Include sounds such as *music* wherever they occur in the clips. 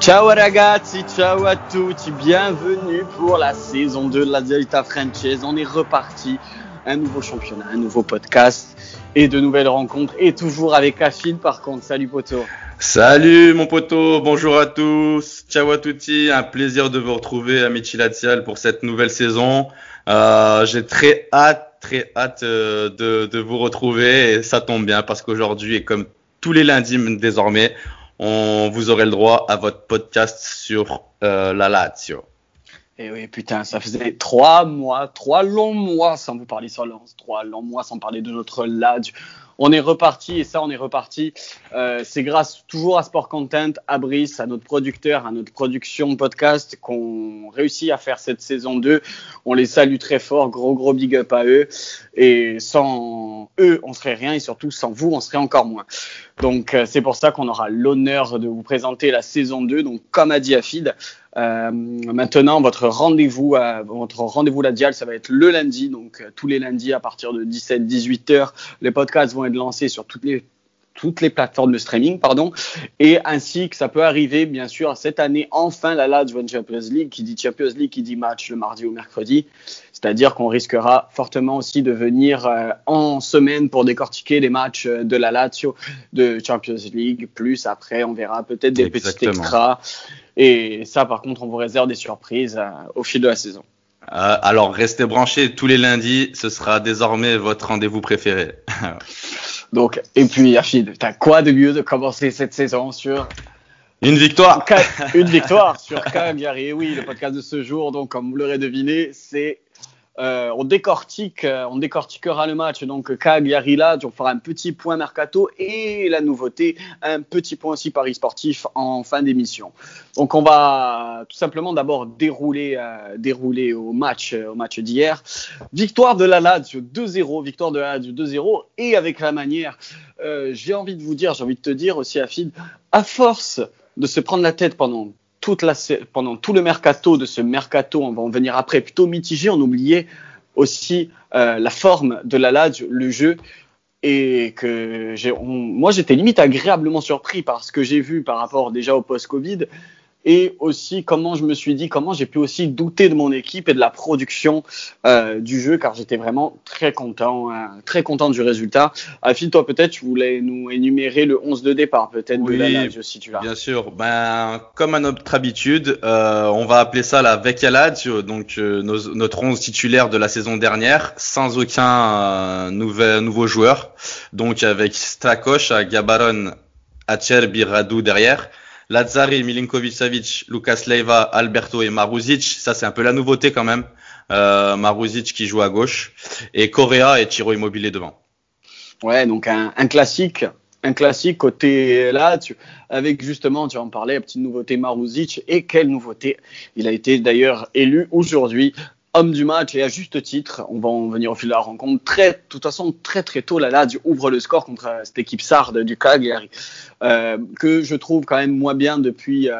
Ciao ragazzi, ciao à tutti, bienvenue pour la saison 2 de la Delta Franchise. On est reparti, un nouveau championnat, un nouveau podcast et de nouvelles rencontres et toujours avec Achille par contre. Salut poto. Salut mon poteau, bonjour à tous, ciao à tutti, un plaisir de vous retrouver Amici Lazial pour cette nouvelle saison. Euh, J'ai très hâte, très hâte euh, de, de, vous retrouver et ça tombe bien parce qu'aujourd'hui et comme tous les lundis désormais, on vous aurez le droit à votre podcast sur euh, la Lazio. Et eh oui, putain, ça faisait trois mois, trois longs mois sans vous parler sur Lens, trois longs mois sans parler de notre Lazio on est reparti et ça, on est reparti. Euh, c'est grâce toujours à Sport Content, à Brice, à notre producteur, à notre production podcast qu'on réussit à faire cette saison 2. On les salue très fort, gros gros big up à eux. Et sans eux, on serait rien et surtout sans vous, on serait encore moins. Donc euh, c'est pour ça qu'on aura l'honneur de vous présenter la saison 2. Donc comme a dit Afid, euh, maintenant, votre rendez-vous, votre rendez-vous la Dial, ça va être le lundi. Donc, euh, tous les lundis à partir de 17-18 heures, les podcasts vont être lancés sur toutes les toutes les plateformes de streaming, pardon, et ainsi que ça peut arriver, bien sûr, cette année, enfin, la Lazio Champions League, qui dit Champions League, qui dit match le mardi ou mercredi, c'est-à-dire qu'on risquera fortement aussi de venir euh, en semaine pour décortiquer les matchs de la Lazio de Champions League, plus après, on verra peut-être des petits extras et ça, par contre, on vous réserve des surprises euh, au fil de la saison. Euh, alors, restez branchés tous les lundis. Ce sera désormais votre rendez-vous préféré. *laughs* Donc, et puis, Achille, t'as quoi de mieux de commencer cette saison sur une victoire Une *laughs* victoire sur Cagliari. Oui, le podcast de ce jour, donc, comme vous l'aurez deviné, c'est euh, on décortique, euh, on décortiquera le match. Donc Cagliari là, on fera un petit point mercato et la nouveauté, un petit point aussi Paris sportif en fin d'émission. Donc on va tout simplement d'abord dérouler, euh, dérouler au match, au match d'hier. Victoire de la Lazio 2-0, victoire de la Lazio 2-0 et avec la manière. j'ai envie de vous dire, j'ai envie de te dire aussi Afid, à force de se prendre la tête pendant toute la, pendant tout le mercato de ce mercato, on va en venir après, plutôt mitigé, on oubliait aussi euh, la forme de la Lazio, le jeu, et que j'ai, moi j'étais limite agréablement surpris par ce que j'ai vu par rapport déjà au post-Covid et aussi comment je me suis dit, comment j'ai pu aussi douter de mon équipe et de la production euh, du jeu, car j'étais vraiment très content, hein, très content du résultat. Afil, toi peut-être, tu voulais nous énumérer le 11 de départ, peut-être oui, de la si tu l'as. Bien sûr. Ben, comme à notre habitude, euh, on va appeler ça la Vecchia Lazio, donc euh, notre 11 titulaire de la saison dernière, sans aucun euh, nouvel, nouveau joueur. Donc avec Stakos, Gabaron, Acerbi, Radu derrière. Lazzari, Milinkovic-Savic, Lucas Leiva, Alberto et Maruzic. Ça, c'est un peu la nouveauté quand même. Euh, Maruzic qui joue à gauche. Et Correa et Tiro Immobilier devant. Ouais, donc un, classique. Un classique côté là, avec justement, tu en parlais, la petite nouveauté Maruzic. Et quelle nouveauté Il a été d'ailleurs élu aujourd'hui homme du match et à juste titre. On va en venir au fil de la rencontre. Très, de toute façon, très très tôt, la ouvre le score contre cette équipe sarde du Cagliari, euh, que je trouve quand même moins bien depuis euh,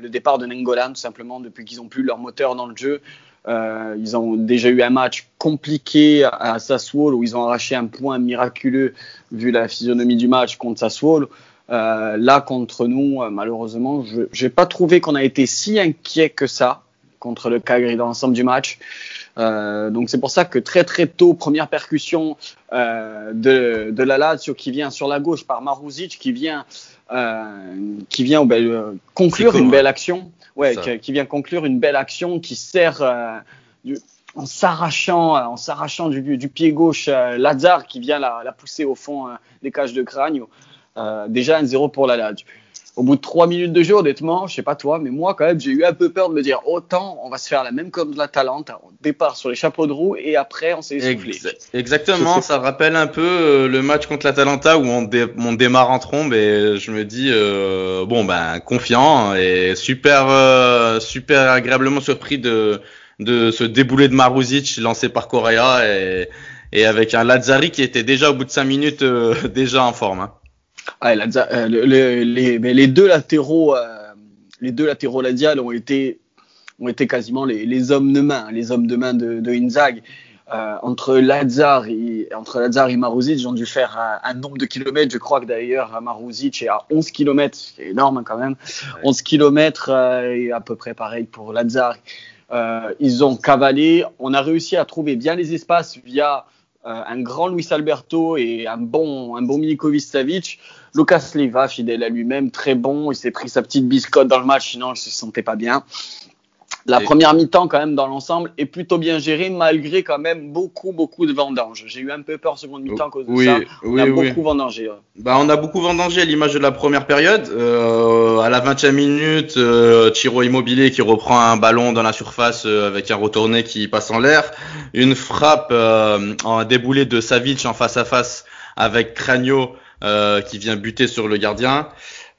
le départ de Nengolan, tout simplement, depuis qu'ils ont plus leur moteur dans le jeu. Euh, ils ont déjà eu un match compliqué à Sassuolo où ils ont arraché un point miraculeux vu la physionomie du match contre Sassuolo. Là, contre nous, malheureusement, je n'ai pas trouvé qu'on a été si inquiet que ça contre le Cagliari dans l'ensemble du match. Euh, donc c'est pour ça que très très tôt, première percussion euh, de, de la Lazio qui vient sur la gauche par Maruzic, qui vient euh, qui vient ben, conclure une belle action, ouais, qui, vient conclure une belle action qui sert du, en s'arrachant en s'arrachant du, du, pied gauche Lazare qui vient la, la pousser au fond des cages de crâne. déjà un 0 pour la Lazio au bout de trois minutes de jeu, honnêtement, je sais pas toi, mais moi quand même, j'ai eu un peu peur de me dire autant on va se faire la même comme de la Talente, au départ sur les chapeaux de roue et après on s'est essoufflé. Exactement, ça rappelle un peu euh, le match contre la Talenta où on, démarre en trombe et je me dis euh, bon ben confiant et super euh, super agréablement surpris de de ce déboulé de Maruzic lancé par Correa et, et avec un Lazzari qui était déjà au bout de cinq minutes *laughs* déjà en forme. Hein. Ah, euh, les, les, deux latéraux, euh, les deux latéraux Ladial ont été, ont été quasiment les, hommes de main, les hommes de main de, de Inzaghi. Euh, entre Lazar et entre Lazar et Maruzic, ils ont dû faire un, nombre de kilomètres. Je crois que d'ailleurs Maruzic est à 11 km, c'est énorme hein, quand même. 11 km et à peu près pareil pour Lazar. Ils ont cavalé. On a réussi à trouver bien les espaces via un grand Luis Alberto et un bon, un bon Milikovic Savic. Lucas Leiva, fidèle à lui-même, très bon. Il s'est pris sa petite biscotte dans le match, sinon il se sentait pas bien. La première mi-temps, quand même, dans l'ensemble, est plutôt bien gérée, malgré quand même beaucoup, beaucoup de vendanges. J'ai eu un peu peur seconde mi-temps à cause de ça. On a beaucoup vendangé. Bah, on a beaucoup vendangé à l'image de la première période. Euh, à la 20e minute, euh, Tiro Immobilier qui reprend un ballon dans la surface euh, avec un retourné qui passe en l'air. Une frappe euh, en déboulé de Savic en face à face avec Cragno qui vient buter sur le gardien.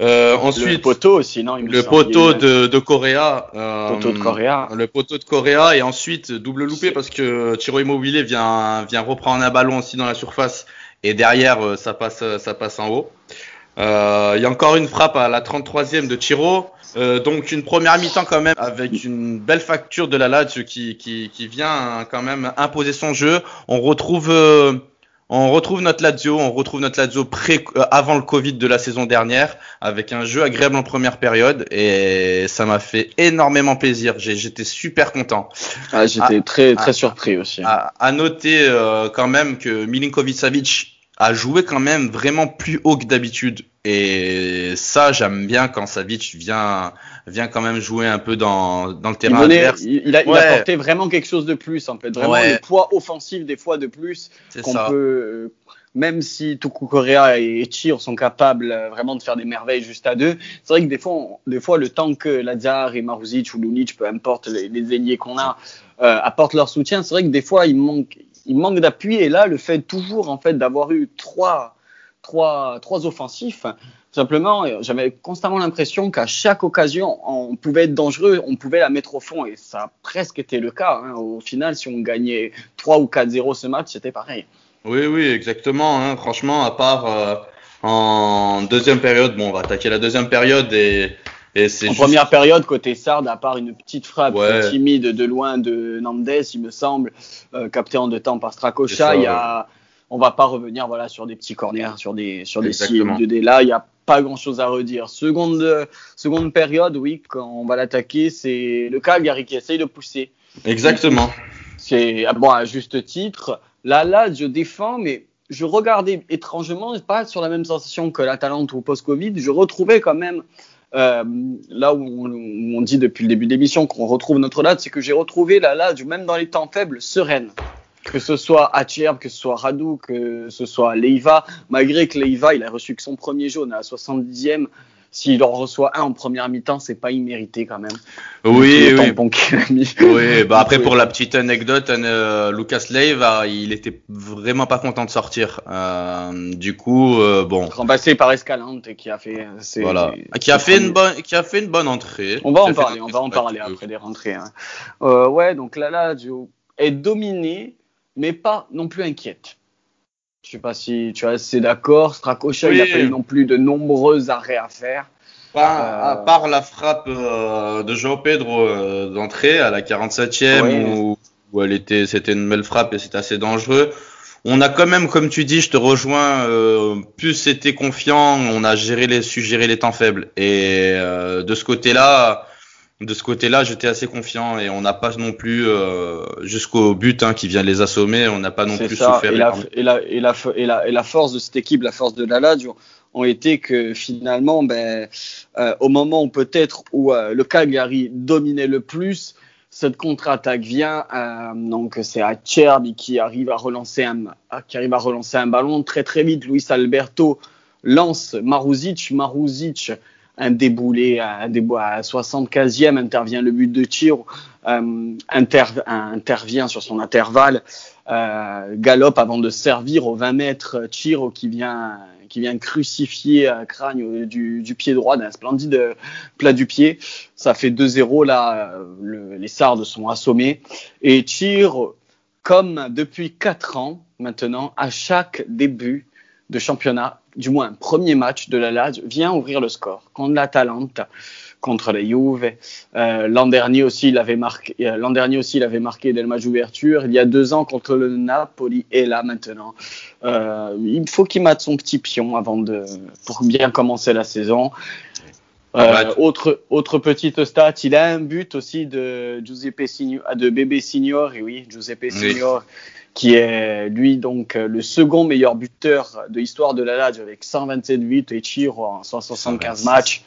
Euh, ensuite, le poteau aussi, non Le poteau de, de Correa. Euh, poteau de Correa. Le poteau de Correa et ensuite double loupé parce que Tiro Immobilier vient vient reprendre un ballon aussi dans la surface et derrière euh, ça passe ça passe en haut. Euh, il y a encore une frappe à la 33e de Tiro. Euh, donc une première mi-temps quand même avec une belle facture de la Lazio qui, qui, qui vient quand même imposer son jeu. On retrouve on retrouve notre Lazio, on retrouve notre Lazio pré, euh, avant le Covid de la saison dernière, avec un jeu agréable en première période, et ça m'a fait énormément plaisir. J'étais super content. Ah, J'étais très très surpris aussi. À, noter euh, quand même que Milinkovic Savic a joué quand même vraiment plus haut que d'habitude. Et ça, j'aime bien quand Savic vient, vient quand même jouer un peu dans, dans le terrain il adverse. Il, a, apporté vraiment quelque chose de plus, en fait. Vraiment le poids offensif des fois de plus qu'on peut, euh, même si Tuku Correa et Chir sont capables euh, vraiment de faire des merveilles juste à deux, c'est vrai que des fois, des fois, le temps que Lazar et Maruzic ou Lunic, peu importe les, les ailiers qu'on a, euh, apportent leur soutien, c'est vrai que des fois, il manque, il manque d'appui. Et là, le fait toujours en fait d'avoir eu trois, trois, trois offensifs, simplement, j'avais constamment l'impression qu'à chaque occasion, on pouvait être dangereux, on pouvait la mettre au fond. Et ça a presque été le cas. Hein. Au final, si on gagnait 3 ou 4-0 ce match, c'était pareil. Oui, oui, exactement. Hein. Franchement, à part euh, en deuxième période, bon, on va attaquer la deuxième période et en première période, côté Sard, à part une petite frappe timide de loin de Nandes, il me semble, euh, capté en deux temps par Strakosha, il y a, on va pas revenir voilà sur des petits corners, sur des sur des de d Là, il n'y a pas grand chose à redire. Seconde seconde période, oui, quand on va l'attaquer, c'est le Cagliari qui essaye de pousser. Exactement. C'est bon à juste titre. Là, là, je défends, mais je regardais étrangement, pas sur la même sensation que la Talente ou post-Covid, je retrouvais quand même euh, là où on, dit depuis le début de l'émission qu'on retrouve notre lade, c'est que j'ai retrouvé la lade, même dans les temps faibles, sereine. Que ce soit Acherb, que ce soit Radou, que ce soit Leiva, malgré que Leiva, il a reçu que son premier jaune à la 70e, s'il en reçoit un en première mi-temps, c'est pas immérité quand même. Oui, oui. oui, *laughs* bah après pour la petite anecdote, euh, Lucas Leiva, il était vraiment pas content de sortir. Euh, du coup, euh, bon. Remplacé par Escalante qui a fait. Voilà. Qui a fait une bonne, qui a fait une bonne entrée. On va en parler, on va en parler après des rentrées. Hein. Euh, ouais, donc là, là, est dominé, mais pas non plus inquiète. Je sais pas si tu es assez d'accord. Strakosha, il a pas eu non plus de nombreux arrêts à faire. à euh, part la frappe euh, de João Pedro euh, d'entrée à la 47e où, où, elle était, c'était une belle frappe et c'était assez dangereux. On a quand même, comme tu dis, je te rejoins, plus c'était confiant, on a géré les, su gérer les temps faibles. Et de ce côté-là, de ce côté-là, j'étais assez confiant et on n'a pas non plus euh, jusqu'au but hein, qui vient les assommer, on n'a pas non plus souffert. Et la, et, la, et, la, et, la, force de cette équipe, la force de la Lazio, ont été que finalement, ben, euh, au moment où peut-être où euh, le Cagliari dominait le plus, cette contre-attaque vient. donc c'est qui arrive à relancer un qui arrive à relancer un ballon très très vite. Luis Alberto lance Maruzic, Maruzic un déboulé, déboulé à 75e, intervient le but de tir, euh, intervient sur son intervalle, euh, galope avant de servir au 20 mètres, Chiro qui vient qui vient crucifier un crâne du, pied droit d'un splendide plat du pied. Ça fait 2-0 là, le, les Sardes sont assommés et Chiro, comme depuis 4 ans maintenant, à chaque début de championnat, du moins premier match de la Lazio, vient ouvrir le score contre l'Atalanta, contre la Juve. Euh, l'an dernier aussi, il avait marqué. Euh, l'an dernier aussi, il avait marqué dès le match d'ouverture. Il y a deux ans contre le Napoli et là maintenant. Euh, il faut qu'il mate son petit pion avant de pour bien commencer la saison. Euh, autre, autre petite stat, il a un but aussi de Giuseppe Signor, de Bébé Signor, et oui, Giuseppe Signor, qui est lui donc le second meilleur buteur de l'histoire de la Lazio avec 127 buts et Chiro en 175 matchs.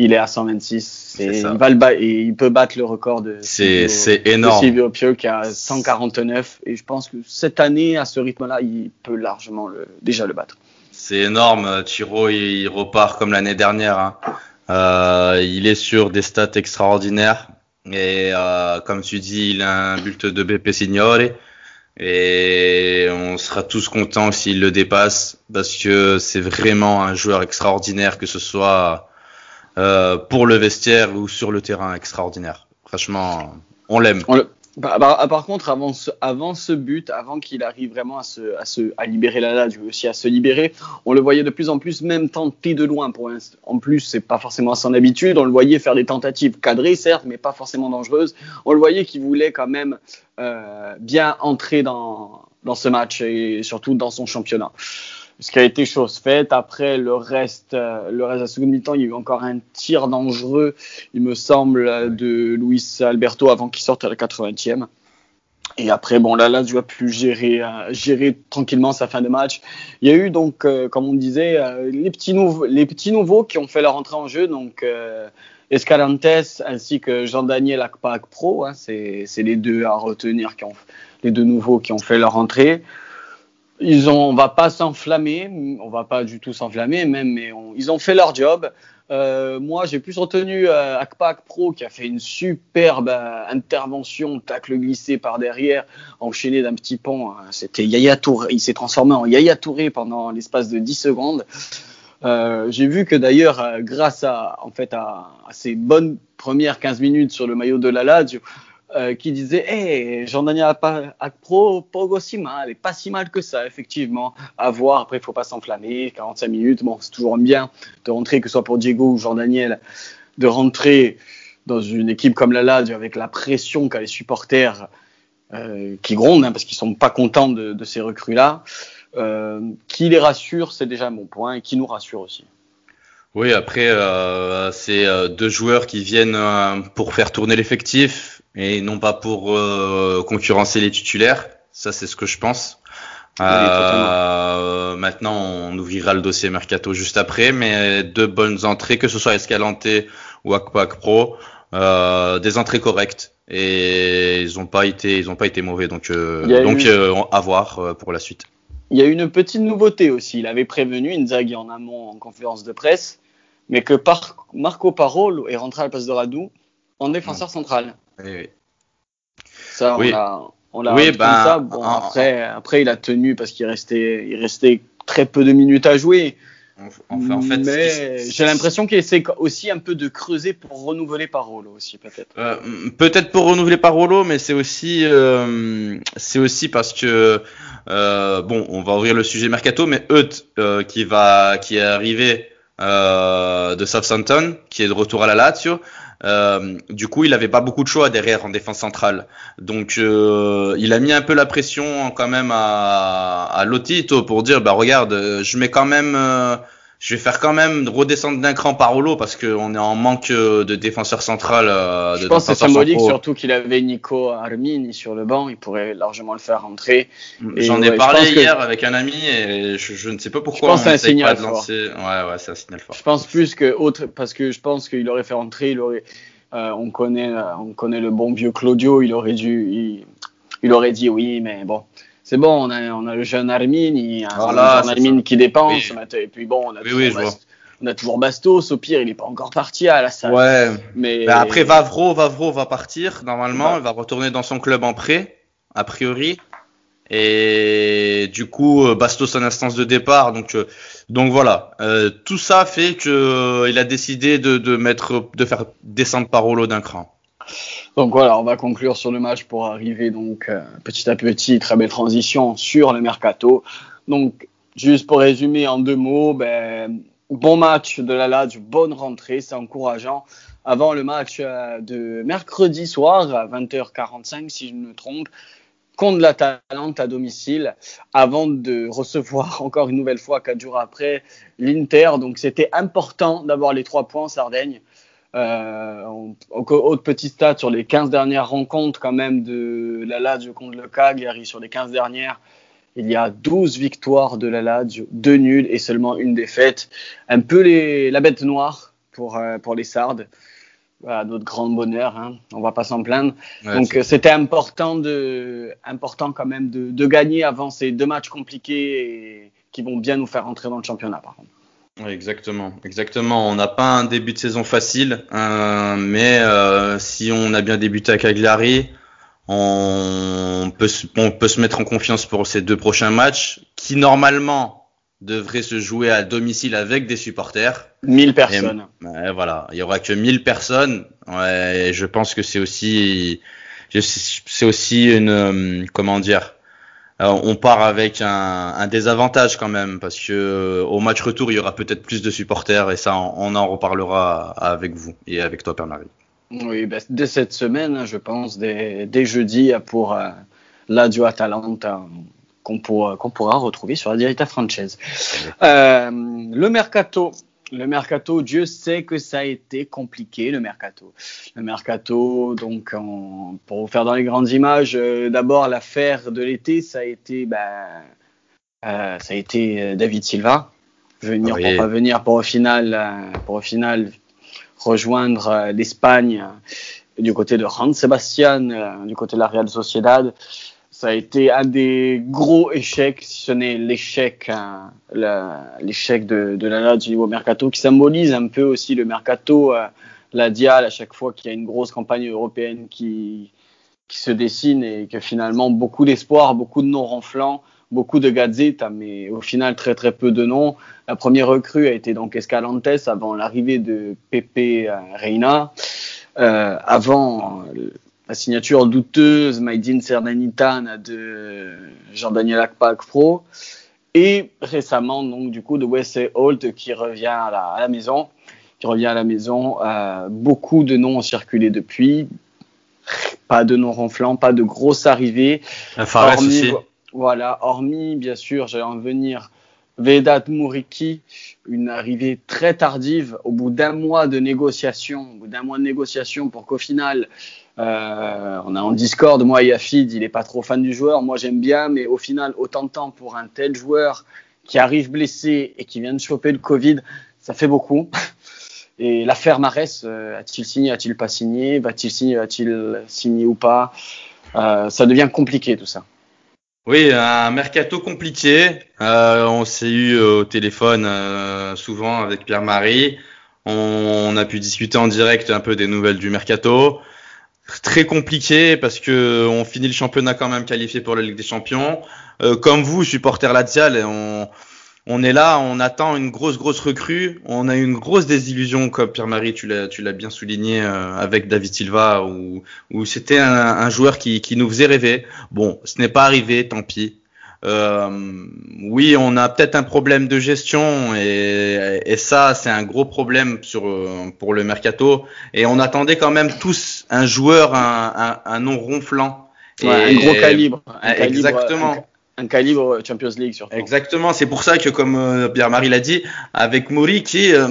Il est à 126 et il, va le et il peut battre le record de c'est énorme. Silvio Pio qui a 149 et je pense que cette année à ce rythme-là, il peut largement le, déjà le battre. C'est énorme, Chiro il repart comme l'année dernière. Hein. Euh, il est sur des stats extraordinaires et euh, comme tu dis, il a un but de BP Signore et on sera tous contents s'il le dépasse parce que c'est vraiment un joueur extraordinaire que ce soit euh, pour le vestiaire ou sur le terrain extraordinaire. Franchement, on l'aime. Bah, bah, par contre, avant ce, but, avant qu'il arrive vraiment à, se, libérer la Lazio, aussi à se libérer, on le voyait de plus en plus même tenter de loin. Pour en plus, c'est pas forcément à son habitude. On le voyait faire des tentatives cadrées, certes, mais pas forcément dangereuses. On le voyait qu'il voulait quand même euh, bien entrer dans ce match et surtout dans son championnat ce qui a été chose faite. Après, le reste, euh, le reste de la seconde mi-temps, il y a eu encore un tir dangereux, il me semble, de Luis Alberto avant qu'il sorte à la 80e. Et après, bon, là, là, je vois plus gérer, euh, gérer tranquillement sa fin de match. Il y a eu donc, euh, comme on disait, les petits nouveaux, les petits nouveaux qui ont fait leur entrée en jeu, donc Escalantes ainsi que Jean-Daniel Akpak Pro. Hein, c'est les deux à retenir qui ont, les deux nouveaux qui ont fait leur entrée. Ils ont, on va pas s'enflammer, on va pas du tout s'enflammer même, mais ils ont fait leur job. Euh, moi, j'ai plus retenu euh, Akpak Pro qui a fait une superbe euh, intervention, tacle glissé par derrière, enchaîné d'un petit pont. Hein. C'était Yaya Touré. Il s'est transformé en Yaya Touré pendant l'espace de 10 secondes. Euh, j'ai vu que d'ailleurs, euh, grâce à, en fait, à, à, ces bonnes premières 15 minutes sur le maillot de la Lazio, euh, qui disait hey, Jean-Daniel Pro pas si mal, et pas si mal que ça, effectivement. À voir, après, il faut pas s'enflammer. 45 minutes, bon, c'est toujours bien de rentrer, que ce soit pour Diego ou Jean-Daniel, de rentrer dans une équipe comme la Lazio avec la pression qu'a les supporters euh, qui grondent, hein, parce qu'ils sont pas contents de, ces recrues-là. Euh, qui les rassure, c'est déjà mon point, et qui nous rassure aussi. Oui, après, c'est deux joueurs qui viennent pour faire tourner l'effectif et non pas pour euh, concurrencer les titulaires. Ça, c'est ce que je pense. Euh, maintenant, on ouvrira le dossier Mercato juste après, mais deux bonnes entrées, que ce soit Escalante ou Aquac Pro, euh, des entrées correctes et ils n'ont pas été, ils ont pas été mauvais, donc donc à voir pour la suite. Il y a une petite nouveauté aussi. Il avait prévenu Inzaghi en amont en conférence de presse, mais que par Marco Parolo est rentré à la place de Radou en défenseur central. Oui, oui. Ça, on l'a, on l'a oui, ben, ça. Bon, après, après, il a tenu parce qu'il restait, il restait très peu de minutes à jouer. Enfin, en fait, mais j'ai l'impression qu'il essaie aussi un peu de creuser pour renouveler Parolo aussi peut-être. Euh, peut-être pour renouveler Parolo, mais c'est aussi euh, c'est aussi parce que euh, bon, on va ouvrir le sujet mercato, mais Euth qui va qui est arrivé de Southampton, qui est de retour à la Lazio, euh, du coup, il n'avait pas beaucoup de choix derrière en défense centrale. Donc, euh, il a mis un peu la pression quand même à, à Lotito pour dire, bah regarde, je mets quand même euh, je vais faire quand même redescendre d'un cran Parolo parce qu'on est en manque euh, de défenseur central. Euh, je pense que c'est symbolique, surtout qu'il avait Nico Armini sur le banc, il pourrait largement le faire rentrer. J'en ai parlé hier avec un ami et je, ne sais pas pourquoi. Je pense c'est un signal fort. Ouais, ouais, c'est un signal fort. Je pense plus que autre, parce que je pense qu'il aurait fait rentrer, il aurait, euh, on connaît, on connaît le bon vieux Claudio, il aurait dû, il, il aurait dit oui, mais bon c'est bon, on a, on a le jeune Armin, il y a voilà, un Armin qui dépense, et puis bon, on a, oui, oui, on a toujours Bastos, au pire, il n'est pas encore parti à la salle. Ouais, mais, après Vavro, Vavro va partir, normalement, il va retourner dans son club en prêt, a priori. Et du coup, euh, Bastos en instance de départ, donc euh, donc voilà, euh, tout ça fait que euh, il a décidé de, de mettre, de faire descendre Parolo d'un cran. Donc voilà, on va conclure sur le match pour arriver donc euh, petit à petit, très belle transition sur le mercato. Donc juste pour résumer en deux mots, ben, bon match de la Lazio, bonne rentrée, c'est encourageant. Avant le match euh, de mercredi soir à 20h45, si je ne me trompe, contre la Talente à domicile, avant de recevoir *laughs* encore une nouvelle fois, quatre jours après, l'Inter. Donc c'était important d'avoir les trois points en Sardaigne. Euh, autre petit stat sur les 15 dernières rencontres quand même de la Lazio contre le Cagliari sur les 15 dernières il y a 12 victoires de la Lazio, 2 nuls et seulement une défaite. Un peu les, la bête noire pour, euh, pour les Sardes. Voilà, notre grand bonheur, hein. on va pas s'en plaindre. Donc c'était important, de, important quand même de, de, gagner avant ces deux matchs compliqués et qui vont bien nous faire entrer dans le championnat par contre. Exactement, exactement. On n'a pas un début de saison facile, euh, mais euh, si on a bien débuté à Cagliari, on peut, on peut se mettre en confiance pour ces deux prochains matchs qui normalement devraient se jouer à domicile avec des supporters. 1000 personnes. Et, voilà, il y aura que 1000 personnes. Ouais, et je pense que c'est aussi, c'est aussi une, euh, comment dire, euh, on part avec un, un, désavantage quand même parce que euh, au match retour il y aura peut-être plus de supporters et ça on, en reparlera avec vous et avec toi Père Marie. Oui, ben, dès cette semaine, hein, je pense, dès, dès jeudi pour euh, l'Adio Atalanta qu'on pourra, qu'on pourra retrouver sur la Diretta Franchise. Euh, le mercato, le mercato, Dieu sait que ça a été compliqué, le mercato. Le mercato, donc, pour vous faire dans les grandes images, euh, d'abord l'affaire de l'été, ça a été, ben, euh, ça a été euh, David Silva, venir pour pas venir, pour au final, pour au final rejoindre l'Espagne du côté de Juan Sebastian, du côté de la Real Sociedad ça a été un des gros échecs, si ce n'est l'échec, hein, l'échec de, la du niveau mercato, qui symbolise un peu aussi le mercato, euh, la Dial à chaque fois qu'il y a une grosse campagne européenne qui, qui se dessine et que finalement beaucoup d'espoir, beaucoup de noms renflants, beaucoup de gazettes, mais au final très très peu de noms. La première recrue a été donc Escalantes avant l'arrivée de Pepe euh, Reina. Euh, avant la signature douteuse Maïdine Sernanitane de Jean-Daniel Akpak Pro. Et récemment donc du coup de Wesley Holt qui revient à la, à la maison. Qui revient à la maison euh, beaucoup de noms ont circulé depuis. Pas de noms ronflants pas de grosses arrivées. Hormis, aussi. voilà. Hormis bien sûr j'allais en venir Vedat Mouriki, une arrivée très tardive. Au bout d'un mois de négociation, au bout d'un mois de négociation pour qu'au final, euh, on a en Discord, moi et Afid, il est pas trop fan du joueur, moi j'aime bien, mais au final, autant de temps pour un tel joueur qui arrive blessé et qui vient de choper le Covid, ça fait beaucoup. *laughs* Et l'affaire Marès, euh, a-t-il signé, a-t-il pas signé, va-t-il signer, va-t-il signer ou pas? Euh, Ça devient compliqué tout ça. Oui, un mercato compliqué. On s'est eu au téléphone souvent avec Pierre-Marie. On, a pu discuter en direct un peu des nouvelles du mercato. Très compliqué parce que on finit le championnat quand même qualifié pour la Ligue des Champions. Euh, comme vous, supporter Lazial, on, on est là, on attend une grosse, grosse recrue. On a une grosse désillusion, comme Pierre-Marie, tu l'as, tu l'as bien souligné euh, avec David Silva, où, où c'était un, un, joueur qui, qui nous faisait rêver. Bon, ce n'est pas arrivé, tant pis. Euh, oui, on a peut-être un problème de gestion et, et ça, c'est un gros problème sur, euh, pour le mercato. Et on attendait quand même tous un joueur, un, un, un nom ronflant. Ouais, et, un gros calibre. Un exactement. Calibre, un calibre Champions League surtout. Exactement, c'est pour ça que comme euh, Pierre-Marie l'a dit, avec Mori qui euh,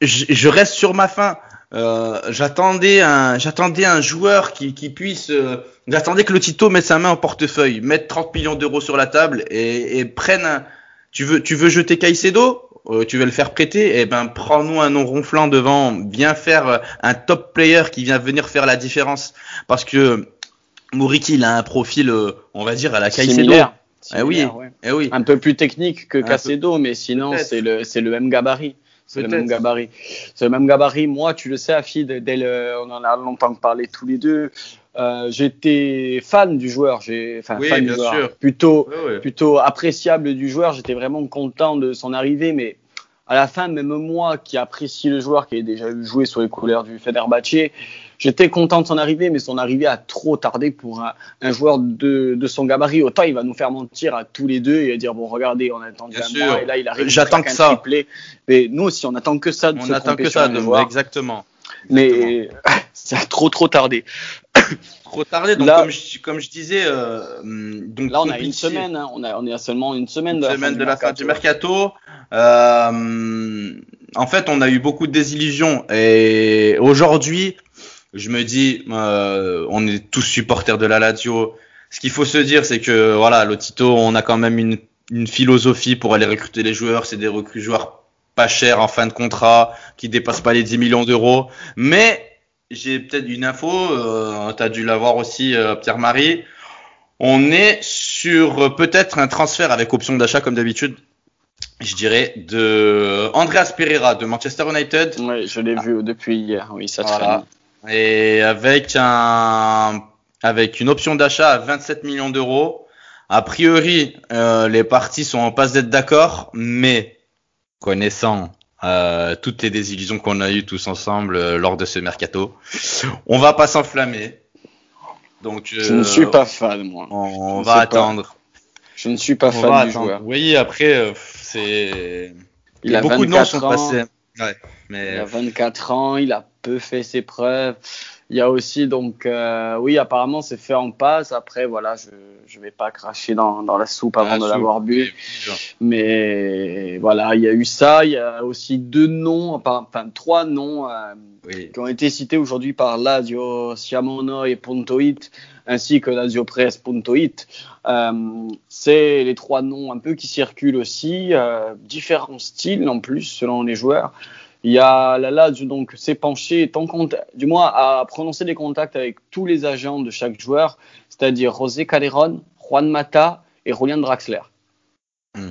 je, je, reste sur ma faim. Euh, j'attendais un j'attendais un joueur qui, qui puisse euh, j'attendais que le Tito mette sa main au portefeuille, mette 30 millions d'euros sur la table et, et prenne un, tu veux tu veux jeter Caicedo? Euh, tu veux le faire prêter, eh ben prends-nous un nom ronflant devant, viens faire un top player qui vient venir faire la différence parce que Mouriki, il a un profil, euh, on va dire, à la Caicedo. Similaire. Eh oui, ouais. eh oui. Un peu plus technique que Caicedo, mais sinon c'est le c'est le même gabarit. C'est le même gabarit. C'est le même gabarit. Moi, tu le sais, Afid, dès le, on en a longtemps parlé tous les deux. Euh, j'étais fan du joueur, j'ai, enfin oui, fan du joueur, sûr. plutôt, plutôt appréciable du joueur. J'étais vraiment content de son arrivée, mais à la fin, même moi qui apprécie le joueur, qui a déjà joué sur les couleurs du Fenerbahçe, j'étais content de son arrivée, mais son arrivée a trop tardé pour un, joueur de, de, son gabarit. Autant il va nous faire mentir à tous les deux et dire bon regardez, on a attendu un mois et là il arrive. J'attends que ça. Triplé. Mais nous aussi, on attend que ça. De on attend que ça de voir. Exactement. Mais *laughs* ça a trop trop tardé. *coughs* trop tardé. Donc comme, je, comme je disais, euh, donc là on a une semaine. Hein. on, a, on est à seulement une semaine de la, semaine fin, de la fin du mercato. Euh, en fait, on a eu beaucoup de désillusions et aujourd'hui, je me dis, euh, on est tous supporters de la Lazio. Ce qu'il faut se dire, c'est que voilà, Lotito, on a quand même une, une philosophie pour aller recruter les joueurs. C'est des recrues joueurs pas chers en fin de contrat, qui dépassent pas les 10 millions d'euros. Mais j'ai peut-être une info, euh, tu as dû l'avoir aussi, euh, Pierre-Marie. On est sur peut-être un transfert avec option d'achat comme d'habitude je dirais, de Andreas Pereira de Manchester United. Oui, je l'ai vu depuis hier, oui, ça voilà. Et avec un, avec une option d'achat à 27 millions d'euros. A priori, euh, les parties sont en passe d'être d'accord, mais connaissant euh, toutes les désillusions qu'on a eues tous ensemble euh, lors de ce mercato, on va pas s'enflammer. Donc, je ne suis pas fan, moi. On, va attendre. Je ne suis pas fan du joueur. Oui, après, c'est. Il, a beaucoup de noms sont passés. Ouais, mais... Il a 24 ans, il a peu fait ses preuves. Il y a aussi donc euh, oui apparemment c'est fait en passe. Après voilà je je vais pas cracher dans, dans la soupe avant de l'avoir bu. Mais voilà il y a eu ça. Il y a aussi deux noms enfin trois noms euh, qui ont été cités aujourd'hui par Lazio Siamono et Pontoit ainsi que Lazio Press Pontoit. Euh, c'est les trois noms un peu qui circulent aussi, euh, différents styles en plus selon les joueurs. Il y a la Lazio donc s'est penché, du moins à prononcer des contacts avec tous les agents de chaque joueur, c'est-à-dire José Calderon, Juan Mata et Julian Draxler. Hmm.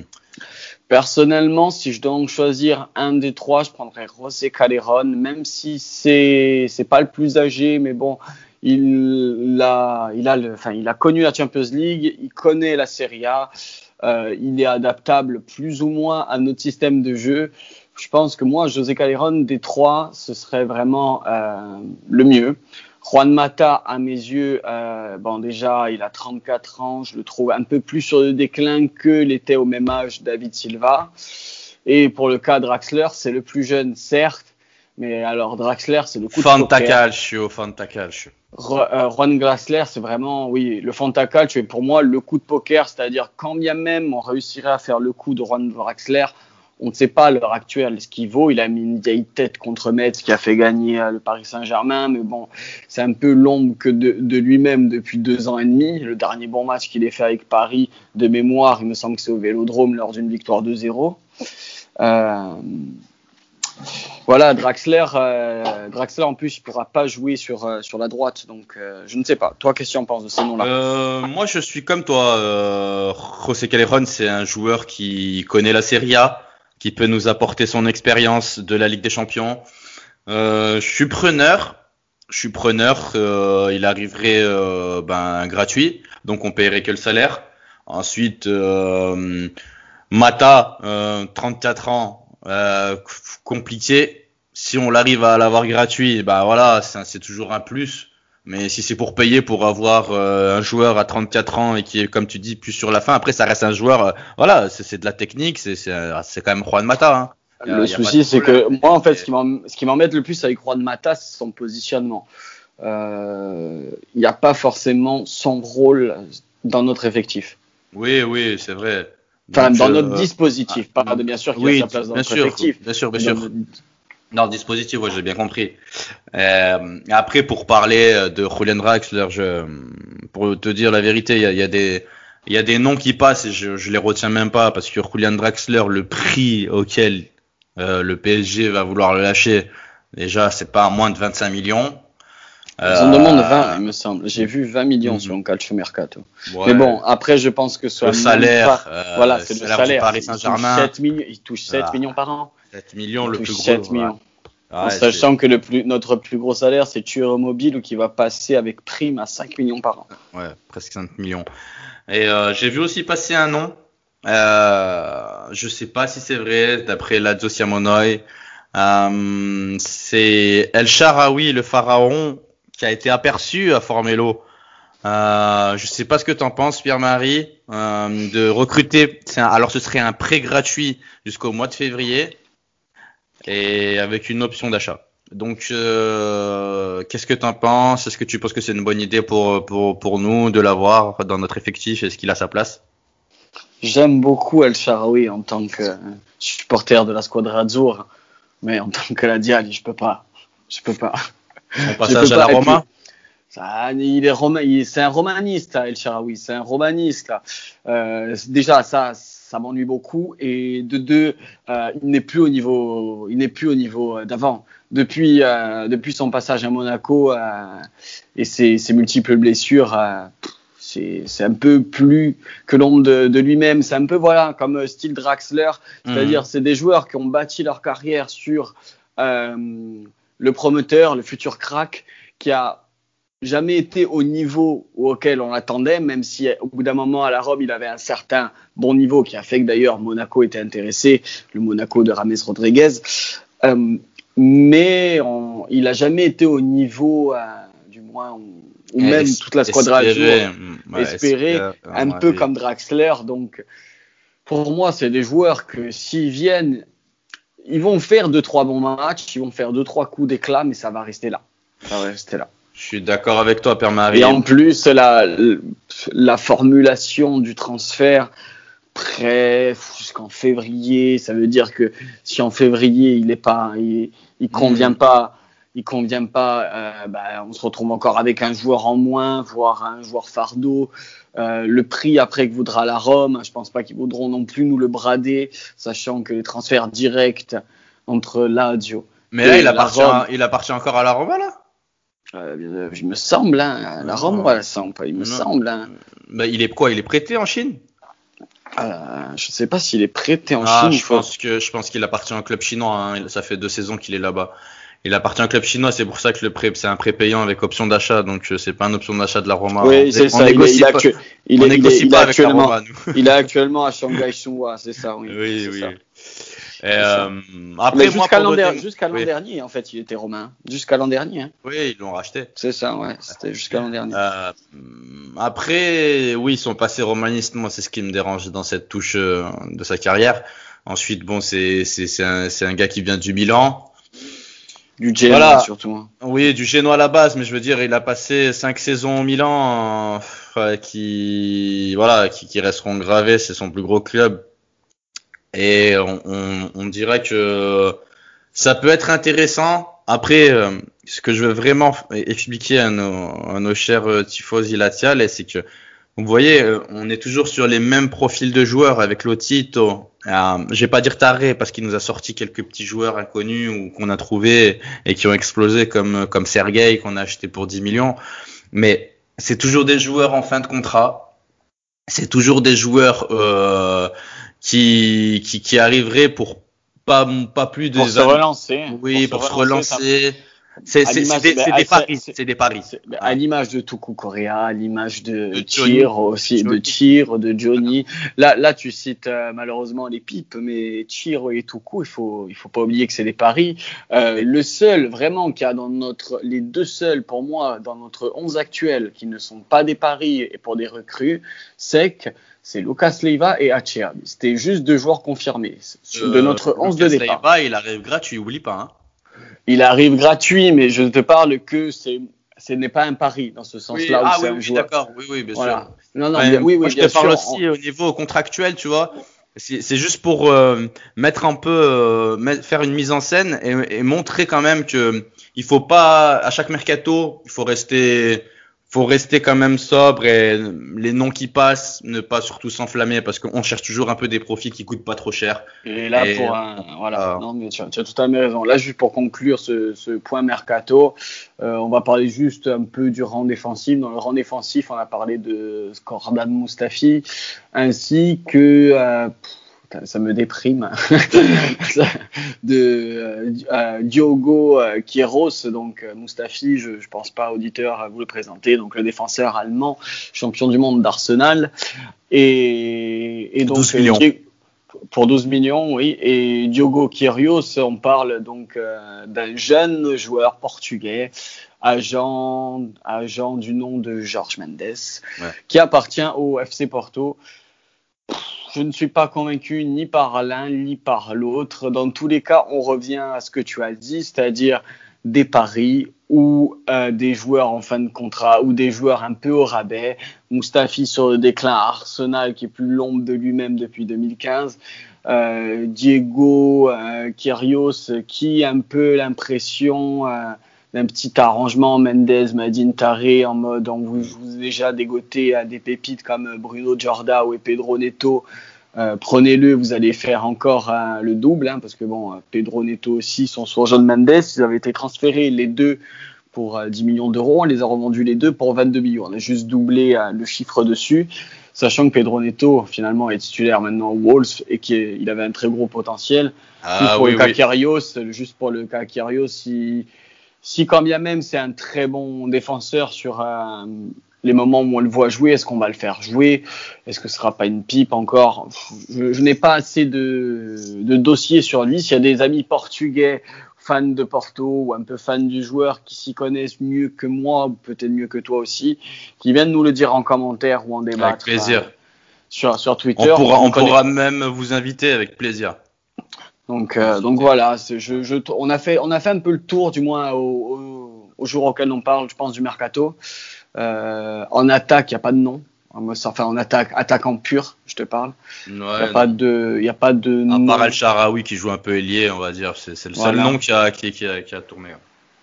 Personnellement, si je dois choisir un des trois, je prendrais José Calderon, même si c'est c'est pas le plus âgé, mais bon, il a il a le, enfin il a connu la Champions League, il connaît la Serie A, euh, il est adaptable plus ou moins à notre système de jeu je pense que moi, José Calderon, des trois, ce serait vraiment euh, le mieux. Juan Mata, à mes yeux, euh, bon déjà, il a 34 ans, je le trouve un peu plus sur le déclin que l'était au même âge David Silva. Et pour le cas Draxler, c'est le plus jeune, certes, mais alors Draxler, c'est le coup Fantacalcio, Fantacalcio. Euh, Juan Draxler, c'est vraiment, oui, le Fantacalcio est pour moi le coup de poker, c'est-à-dire quand bien même on réussirait à faire le coup de Juan Draxler, on ne sait pas à l'heure actuelle ce qu'il vaut. Il a mis une vieille tête contre Metz qui a fait gagner le Paris Saint-Germain, mais bon, c'est un peu l'ombre que de, lui-même depuis deux ans et demi. Le dernier bon match qu'il ait fait avec Paris, de mémoire, il me semble que c'est au Vélodrome lors d'une victoire 2-0. Euh, voilà, Draxler, euh, Draxler en plus, il pourra pas jouer sur euh, sur la droite, donc je ne sais pas. Toi, qu'est-ce que tu en penses de ces noms-là? Moi, je suis comme toi. José Callejon, c'est un joueur qui connaît la Serie A qui peut nous apporter son expérience de la Ligue des Champions. Euh, je suis preneur. Je suis preneur. Euh, il arriverait euh, ben, gratuit, donc on paierait que le salaire. Ensuite, euh, Mata, 34 ans, compliqué. Si on l'arrive à l'avoir gratuit, ben voilà, c'est toujours un plus. Mais si c'est pour payer pour avoir euh, un joueur à 34 ans et qui est, comme tu dis, plus sur la fin, après ça reste un joueur, euh, voilà, c'est de la technique, c'est quand même Juan Mata. Hein. le souci, c'est que moi, en fait, ce qui m'embête le plus avec Juan Mata, c'est son positionnement. Euh, il n'y a pas forcément son rôle dans notre effectif. Oui, oui, c'est vrai. Enfin, dans notre dispositif, pas de bien sûr qu'il oui, a sa place dans bien notre sûr, effectif. Bien sûr, bien sûr. Non, dispositif, ouais, j'ai bien compris. Euh, après, pour parler de Julian Draxler, je, pour te dire la vérité, il y a, y a, des, il y a des noms qui passent et je, je les retiens même pas parce que Julian Draxler, le prix auquel euh, le PSG va vouloir le lâcher, déjà, c'est pas à moins de 25 millions. Ils en demandent 20, il me semble. J'ai vu 20 millions mm sur un calcio mercato. Mais bon, après, je pense que soit le salaire, euh, voilà, c'est le salaire. Paris Saint-Germain. Il touche 7 millions par an. 7 millions le plus gros. 7 millions. en sachant que le plus, notre plus gros salaire, c'est tueur mobile ou qui va passer avec prime à 5 millions par an. Ouais, presque 5 millions. Et euh, j'ai vu aussi passer un nom Euh, je sais pas si c'est vrai, d'après Lazio Siamonoi. Euh, c'est El Sharawi, le pharaon, qui a été aperçu à Formelo. Euh, je sais pas ce que tu en penses, Pierre-Marie, euh, de recruter. alors, ce serait un prêt gratuit jusqu'au mois de février et avec une option d'achat. Donc, euh, qu'est-ce que tu en penses? Est-ce que tu penses que c'est une bonne idée pour, pour, pour nous de l'avoir dans notre effectif? Est-ce qu'il a sa place? J'aime beaucoup El Sharawi en tant que supporter de la squadra Azzurra, mais en tant que la Diali, je peux pas. Je peux pas. Son passage à la Roma ça, il est c'est un romaniste, El Sharawi, c'est un romaniste. Euh, déjà, ça, ça m'ennuie beaucoup. Et de deux, euh, il n'est plus au niveau, il n'est plus au niveau d'avant. Depuis, euh, depuis son passage à Monaco euh, et ses, ses, multiples blessures, euh, c'est un peu plus que l'ombre de, de lui-même. C'est un peu voilà comme style Draxler, c'est-à-dire mhm. c'est des joueurs qui ont bâti leur carrière sur le promoteur, le futur crack, qui a jamais été au niveau auquel on l'attendait, même si au bout d'un moment à la Rome il avait un certain bon niveau qui a fait que d'ailleurs Monaco était intéressé, le Monaco de Rames Rodriguez. Euh, mais on, il a jamais été au niveau, euh, du moins, ou même toute la squadra espéré, espéré un peu comme Draxler. Donc, pour moi, c'est des joueurs que s'ils viennent, ils vont faire deux trois bons matchs, ils vont faire deux trois coups d'éclat, mais ça va rester là. Ça va rester là. Je suis d'accord avec toi, Père Marie. Et en plus, la, la formulation du transfert prêt jusqu'en février, ça veut dire que si en février il est pas, il, il convient mm. pas, il convient pas, euh, bah, on se retrouve encore avec un joueur en moins, voire un joueur fardeau. Euh, le prix après que voudra la Rome, je pense pas qu'ils voudront non plus nous le brader, sachant que les transferts directs entre Lazio. Mais là, il appartient, il appartient encore à la Rome là? Euh, il me semble, hein, la Rome, il me semble. Hein. Bah, il est quoi Il est prêté en Chine? Euh, Je sais pas s'il est prêté en ah, Chine. Je pense que je pense qu'il appartient au club chinois. Hein. Ça fait deux saisons qu'il est là-bas. Il appartient au club chinois, c'est pour ça que le prêt, c'est un prêt payant avec option d'achat, donc euh, c'est pas une option d'achat de la Roma. Oui, c'est ça. Négocie il, pas, négocie pas avec la Roma, nous. il est actuellement à Shanghai Shenhua, c'est ça. Oui, oui. oui. Euh, après, jusqu'à l'an dernier, en fait, il était romain. Jusqu'à l'an dernier. Hein. Oui, ils l'ont racheté. C'est ça, ouais. C'était jusqu'à l'an dernier. Euh, après, oui, ils sont passés romanistes. Moi, c'est ce qui me dérange dans cette touche euh, de sa carrière. Ensuite, bon, c'est c'est un, un gars qui vient du Milan. Du Genoa surtout. Hein. Oui, du Genoa à la base, mais je veux dire, il a passé cinq saisons au Milan, qui voilà, qui, qui resteront gravées. C'est son plus gros club et on, on, on, dirait que ça peut être intéressant. Après, euh, ce que je veux vraiment expliquer à nos, à nos chers euh, tifosi latiales, c'est que vous voyez, euh, on est toujours sur les mêmes profils de joueurs avec Lotito. Euh, je vais pas dire taré parce qu'il nous a sorti quelques petits joueurs inconnus ou qu'on a trouvé et qui ont explosé comme comme Sergei qu'on a acheté pour 10 millions. Mais c'est toujours des joueurs en fin de contrat. C'est toujours des joueurs euh, qui, qui, qui arriverait pour pas, pas plus de. Pour se relancer. Oui, pour, se relancer. C'est des, des, paris. C'est des paris. À l'image de Tuku Korea, à l'image de, de aussi, de Chir, de Johnny. Là, là, tu cites euh, malheureusement les pipes, mais Chiro et Tuku, il faut, il faut pas oublier que c'est des paris. Euh, le seul vraiment qui a dans notre, les deux seuls pour moi dans notre 11 actuel qui ne sont pas des paris et pour des recrues, c'est que c'est Lucas Leiva et Achea. C'était juste deux joueurs confirmés de euh, notre 11 de départ. Leiva, il arrive gratuit, oublie pas. Hein. Il arrive gratuit, mais je te parle que c'est ce n'est pas un pari dans ce sens-là. ah oui, oui d'accord, oui, oui, bien sûr. Non, non, oui, oui, moi, je te parle aussi au niveau contractuel, tu vois. C'est juste pour euh, mettre un peu, euh, faire une mise en scène et, et, montrer quand même que il faut pas à chaque mercato, il faut rester faut rester quand même sobre et les noms qui passent, ne pas surtout s'enflammer parce qu'on cherche toujours un peu des profits qui coûtent pas trop cher. Et là, pour un, voilà, non, mais tu, as, tu as tout à fait raison. Là, juste pour conclure ce, ce point mercato, euh, on va parler juste un peu du rang défensif. Dans le rang défensif, on a parlé de Skordan Mustafi ainsi que euh, ça me déprime, *laughs* de euh, Diogo Queiroz, donc Mustafi, je, ne pense pas auditeur à vous le présenter, donc le défenseur allemand, champion du monde d'Arsenal, et, et donc 12 millions. pour 12 millions, oui, et Diogo Queiroz, on parle donc d'un jeune joueur portugais agent, agent du nom de Georges Mendes, ouais. qui appartient au FC Porto. Je ne suis pas convaincu ni par l'un ni par l'autre. Dans tous les cas, on revient à ce que tu as dit, c'est-à-dire des paris ou euh, des joueurs en fin de contrat ou des joueurs un peu au rabais. Mustafi sur le déclin Arsenal qui est plus l'ombre de lui-même depuis 2015. Euh, Diego euh, Kyrgios qui a un peu l'impression euh, d'un petit arrangement Mendes, Madine Taré en mode on vous, vous déjà dégoté à des pépites comme Bruno Giorda ou Pedro Neto. Euh, Prenez-le, vous allez faire encore euh, le double, hein, parce que bon, Pedro Neto aussi sont sur John Mendes. Ils avaient été transférés les deux pour euh, 10 millions d'euros. On les a revendus les deux pour 22 millions. On a juste doublé euh, le chiffre dessus, sachant que Pedro Neto finalement est titulaire maintenant au Wolves et qu'il avait un très gros potentiel. Ah, pour oui, le oui. Kyrgios, juste pour le cas Kyrgios, si quand bien même c'est un très bon défenseur sur euh, les moments où on le voit jouer, est-ce qu'on va le faire jouer? Est-ce que ce sera pas une pipe encore? Je, je n'ai pas assez de, de dossiers sur lui. S'il y a des amis portugais fans de Porto ou un peu fans du joueur qui s'y connaissent mieux que moi, ou peut-être mieux que toi aussi, qui viennent nous le dire en commentaire ou en débattre. Avec plaisir. euh, sur, sur Twitter. On pourra, on connaît- pourra même vous inviter avec plaisir. Donc, euh, donc voilà, c'est- je, je, on, a fait, on a fait un peu le tour, du moins au, au, au jour auquel on parle, je pense, du mercato. Euh, en attaque, il n'y a pas de nom. Enfin, en attaque, en pur, je te parle. Il n'y a, pas de- y a pas de à nom. part El Sharawi qui joue un peu ailier, on va dire, c'est le seul Voilà. nom qui a, qui, qui a, qui a tourné.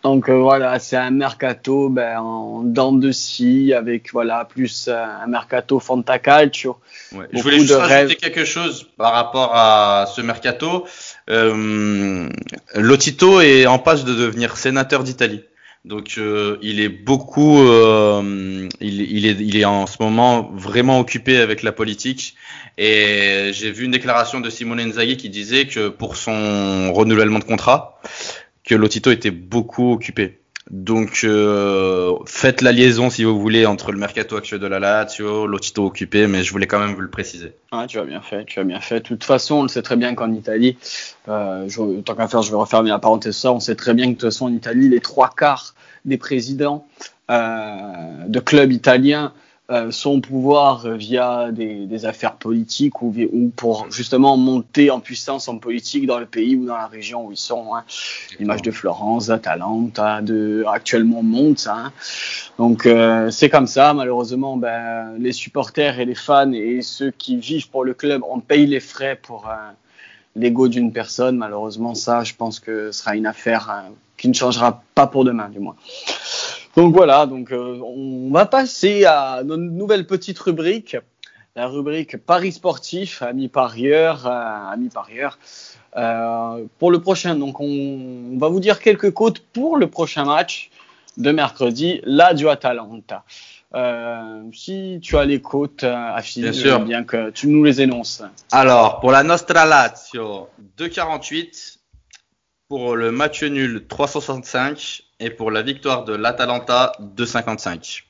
Donc euh, voilà, c'est un mercato ben, en dents de scie, avec voilà, plus euh, un mercato fantacalcio. Ouais. Je voulais juste rajouter quelque chose par rapport à ce mercato. Euh, Lotito est en passe de devenir sénateur d'Italie. Donc euh, il est beaucoup, euh, il, est, il est en ce moment vraiment occupé avec la politique. Et j'ai vu une déclaration de Simone Inzaghi qui disait que pour son renouvellement de contrat, que Lotito était beaucoup occupé. Donc euh, faites la liaison si vous voulez entre le mercato actuel de la Lazio, Lotito occupé, mais je voulais quand même vous le préciser. Ouais, tu as bien fait, tu as bien fait. De toute façon, on le sait très bien qu'en Italie, euh, je, tant qu'à faire, je vais refermer la parenthèse ça. On sait très bien que de toute façon, en Italie, les trois quarts des présidents euh, de clubs italiens euh, sont au pouvoir via des, des affaires politiques ou, ou pour justement monter en puissance en politique dans le pays ou dans la région où ils sont. Hein. L'image de Florence, d'Atalanta, de actuellement Monte. Hein. Donc euh, c'est comme ça. Malheureusement, ben, les supporters et les fans et ceux qui vivent pour le club, on paye les frais pour euh, l'ego d'une personne. Malheureusement, ça, je pense que ce sera une affaire euh, qui ne changera pas pour demain, du moins. Donc voilà, donc euh, on va passer à notre nouvelle petite rubrique, la rubrique Paris sportif, amis parieurs, euh, amis parieurs. Euh, pour le prochain, donc on, on va vous dire quelques cotes pour le prochain match de mercredi, là du Atalanta. Euh, si tu as les cotes affinées, Bien sûr. bien que tu nous les énonces. Alors, pour la Nostra Lazio, 2,48. Pour le match nul, 365. Et pour la victoire de l'Atalanta, 2,55.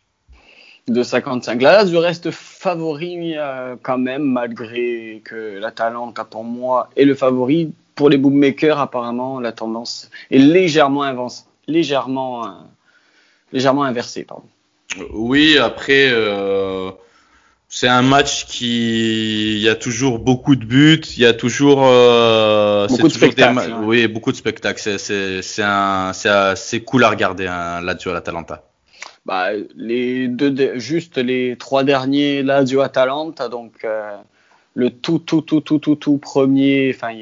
de 55. La Lazio reste favori euh, quand même, malgré que l'Atalanta, pour moi, est le favori. Pour les bookmakers, apparemment, la tendance est légèrement, avance, légèrement, euh, légèrement inversée. Pardon. Oui, après, euh, c'est un match qui, il y a toujours beaucoup de buts, il y a toujours, euh, Beaucoup c'est de toujours des spectacles, ouais. Oui, beaucoup de spectacles. C'est, c'est, c'est un, cool à regarder, un Lazio à l'Atalanta. Bah, les deux, de- juste les trois derniers Lazio Atalanta, donc euh, le tout, tout, tout, tout, tout, tout premier, enfin,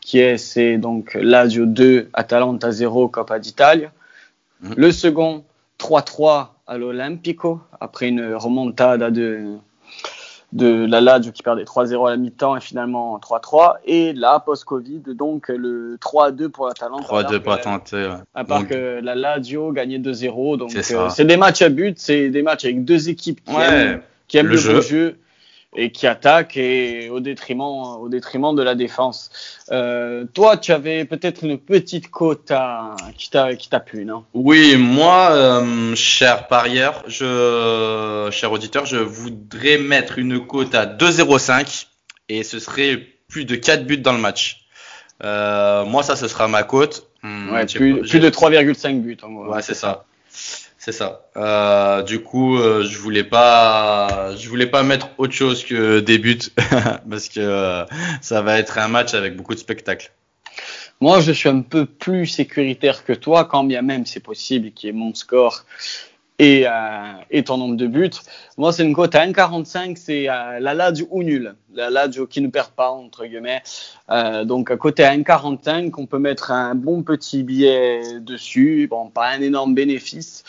qui est, c'est donc Lazio 2, Atalanta 0, Coppa d'Italia. Mhm. Le second, 3-3 à l'Olimpico, après une remontada de, de la Lazio qui perdait 3-0 à la mi-temps et finalement 3-3. Et là, post-Covid, donc le 3-2 pour l'Atalanta. 3-2 alors pour que- tenter. ouais. à part Donc, que la Lazio gagnait 2-0. Donc, C'est euh, c'est des matchs à but, c'est des matchs avec deux équipes qui Ouais. aiment, qui aiment Le le, jeu. beau jeu. Et qui attaque et au détriment, au détriment de la défense. Euh, toi, tu avais peut-être une petite cote à, qui t'a plu, non? Oui, moi, euh, cher parieur, je, cher auditeur, je voudrais mettre une cote à 2,05 et ce serait plus de 4 buts dans le match. Euh, moi, ça, ce sera ma cote. Hmm, ouais, plus, plus, de 3,5 buts. En gros. Ouais, c'est ça. C'est ça. Euh, du coup, euh, je voulais pas, je voulais pas mettre autre chose que des buts *laughs* parce que euh, ça va être un match avec beaucoup de spectacles. Moi, je suis un peu plus sécuritaire que toi, quand bien même c'est possible qu'il y ait mon score et, euh, et, ton nombre de buts. Moi, c'est une cote à 1,45, c'est euh, la Lazio ou nul. La Lazio qui ne perd pas, entre guillemets. Euh, donc, à côté à 1,45, on peut mettre un bon petit billet dessus. Bon, pas un énorme bénéfice,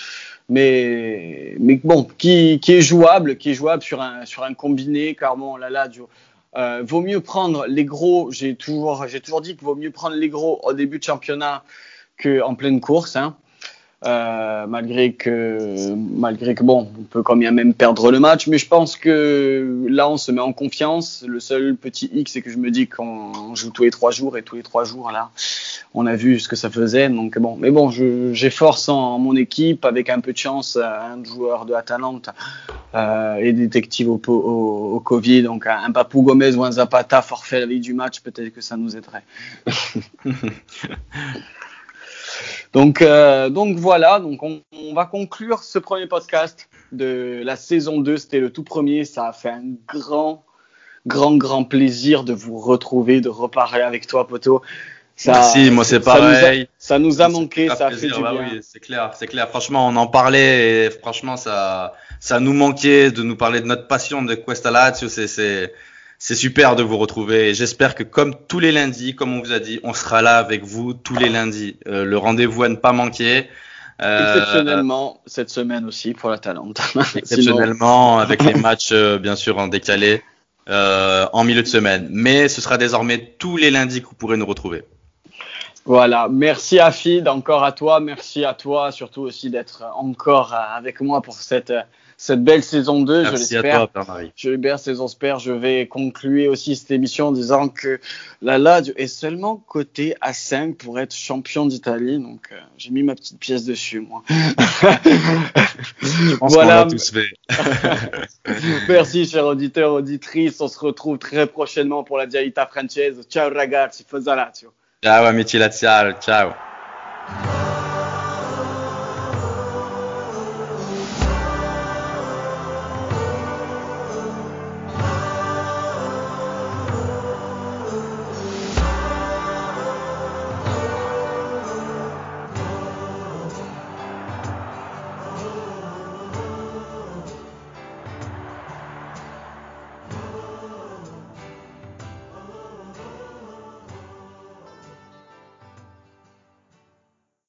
mais, mais bon, qui, qui est jouable, qui est jouable sur un, sur un combiné, car bon. Euh, vaut mieux prendre les gros, j'ai toujours, toujours dit qu'il vaut mieux prendre les gros au début de championnat qu'en pleine course. Hein. Euh, malgré que malgré que bon, on peut quand même perdre le match, mais je pense que là on se met en confiance. Le seul petit hic, c'est que je me dis qu'on joue tous les trois jours et tous les trois jours là, on a vu ce que ça faisait. Donc bon, mais bon, j'efforce en, mon équipe avec un peu de chance, un joueur de Atalanta euh, et détective au, Covid, donc un Papou Gomez ou un Zapata forfait la vie du match, peut-être que ça nous aiderait. *laughs* Donc, euh, donc voilà, donc on, on, va conclure ce premier podcast de la saison 2. C'était le tout premier. Ça a fait un grand, grand, grand plaisir de vous retrouver, de reparler avec toi, Poto. Ça, Merci, moi c'est pareil. Ça nous a, manqué, ça a fait du bah bien. Oui, c'est clair, c'est clair. Franchement, on en parlait et franchement, ça, ça nous manquait de nous parler de notre passion de Questa Lazio. C'est, c'est, c'est super de vous retrouver. J'espère que comme tous les lundis, comme on vous a dit, on sera là avec vous tous les lundis. Euh, le rendez-vous à ne pas manquer. Euh, exceptionnellement, cette semaine aussi pour la Talente. *laughs* exceptionnellement, avec les *laughs* matchs euh, bien sûr en décalé en milieu de semaine. Mais ce sera désormais tous les lundis que vous pourrez nous retrouver. Voilà, merci Afid, encore à toi, merci à toi surtout aussi d'être encore avec moi pour cette cette belle saison 2, je l'espère. Je l'espère, saison spère. Je vais conclure aussi cette émission en disant que la Lazio est seulement cotée à 5 pour être champion d'Italie. Donc, euh, j'ai mis ma petite pièce dessus, moi. je pense voilà. qu'on tous *laughs* fait. Merci, chers auditeurs, auditrices. On se retrouve très prochainement pour la Dialita Française. Ciao, ragazzi. Forza Lazio. Ciao, amici laziali. Ciao.